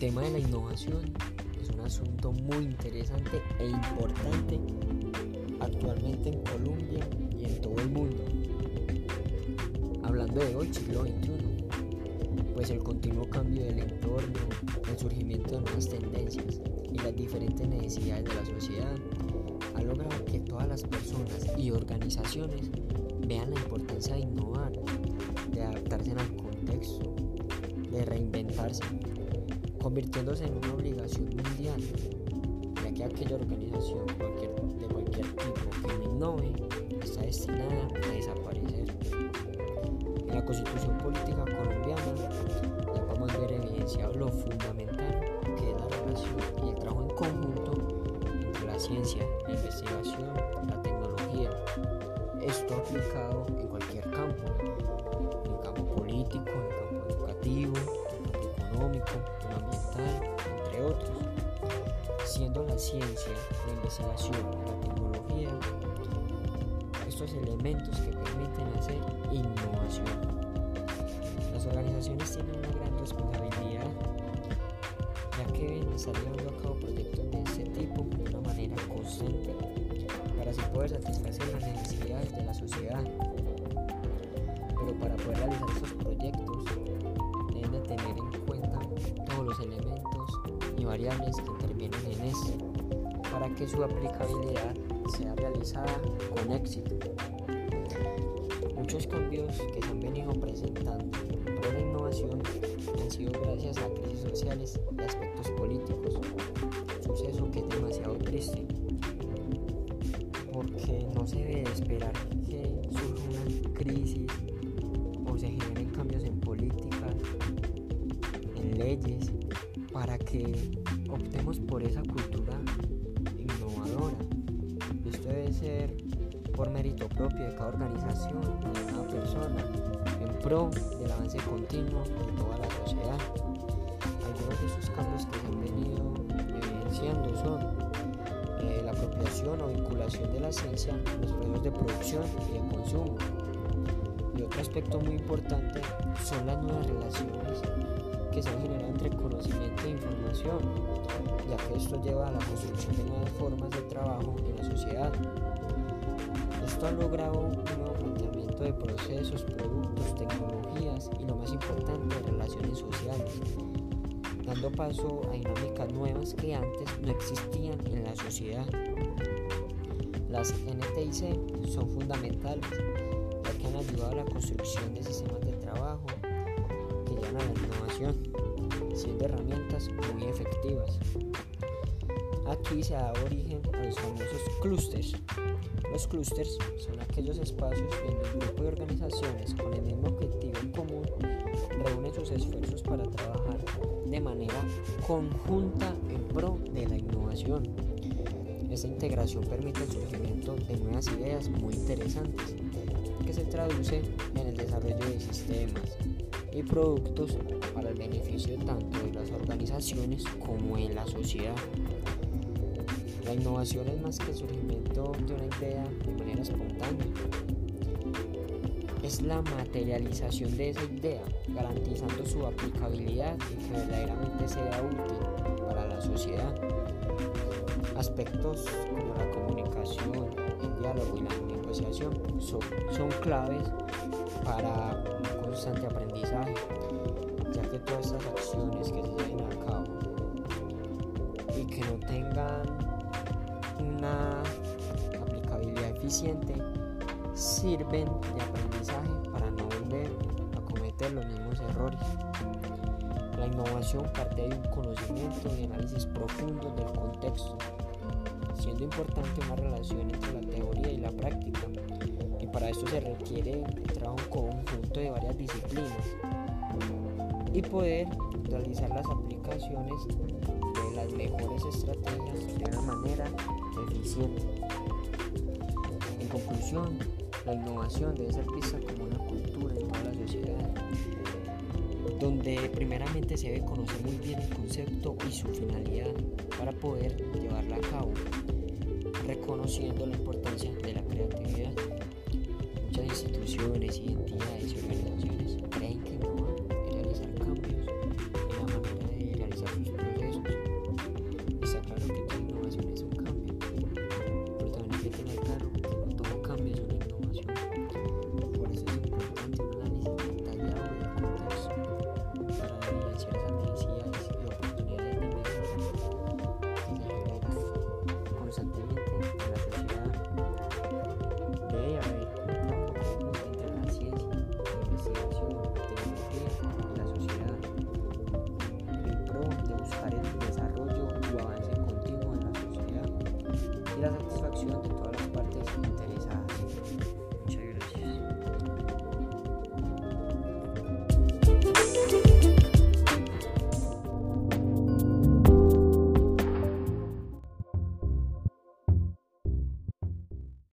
la innovación es un asunto muy interesante e importante actualmente en Colombia y en todo el mundo. Hablando de hoy, siglo XXI, pues el continuo cambio del entorno, el surgimiento de nuevas tendencias y las diferentes necesidades de la sociedad ha logrado que todas las personas y organizaciones vean la importancia de innovar, de adaptarse al contexto, de reinventarse, convirtiéndose en una obligación mundial, ya que aquella organización de cualquier tipo que no innove está destinada a desaparecer. En la constitución política colombiana ya podemos ver evidenciado lo fundamental que es la relación y el trabajo en conjunto entre la ciencia, la investigación, la tecnología. Esto aplicado en cualquier ciencia, la investigación la tecnología estos elementos que permiten hacer innovación. Las organizaciones tienen una gran responsabilidad ya que deben estar llevando a cabo proyectos de este tipo de una manera constante para así poder satisfacer las necesidades de la sociedad. Pero para poder realizar estos proyectos deben de tener en cuenta todos los elementos y variables que intervienen en esto para que su aplicabilidad sea realizada con éxito. Muchos cambios que se han venido presentando por la innovación han sido gracias a crisis sociales y aspectos políticos, suceso que es demasiado triste, porque no se debe esperar que surja una crisis o se generen cambios en políticas, en leyes, para que optemos por esa cultura. Debe ser por mérito propio de cada organización, de cada persona, en pro del avance continuo de toda la sociedad. Algunos de esos cambios que se han venido evidenciando son eh, la apropiación o vinculación de la ciencia en los procesos de producción y de consumo. Y otro aspecto muy importante son las nuevas relaciones que se han generado entre conocimiento e información, ya que esto lleva a la construcción de nuevas formas de trabajo en la sociedad. Esto ha logrado un nuevo planteamiento de procesos, productos, tecnologías y lo más importante, relaciones sociales, dando paso a dinámicas nuevas que antes no existían en la sociedad. Las NTIC son fundamentales ya que han ayudado a la construcción de sistemas de trabajo que llevan a la innovación, siendo herramientas muy efectivas. Aquí se da origen a los famosos clústeres. Los clústeres son aquellos espacios donde un grupo de organizaciones con el mismo objetivo en común reúnen sus esfuerzos para trabajar de manera conjunta en pro de la innovación. Esta integración permite el surgimiento de nuevas ideas muy interesantes que se traduce en el desarrollo de sistemas y productos para el beneficio tanto de las organizaciones como de la sociedad. La innovación es más que el surgimiento de una idea de manera espontánea. Es la materialización de esa idea, garantizando su aplicabilidad y que verdaderamente sea útil para la sociedad. Aspectos como la comunicación, diálogo y la negociación son, son claves para un constante aprendizaje, ya que todas estas acciones que se lleven a cabo y que no tengan una aplicabilidad eficiente sirven de aprendizaje para no volver a cometer los mismos errores. La innovación parte de un conocimiento y análisis profundo del contexto, siendo importante una relación entre la teoría y la práctica, y para esto se requiere el trabajo conjunto de varias disciplinas y poder realizar las aplicaciones de las mejores estrategias de una manera eficiente. En conclusión, la innovación debe ser vista como una cultura en toda la sociedad, donde primeramente se debe conocer muy bien el concepto y su finalidad para poder llevarla a cabo, reconociendo la importancia de la creatividad. Muchas instituciones, y organizaciones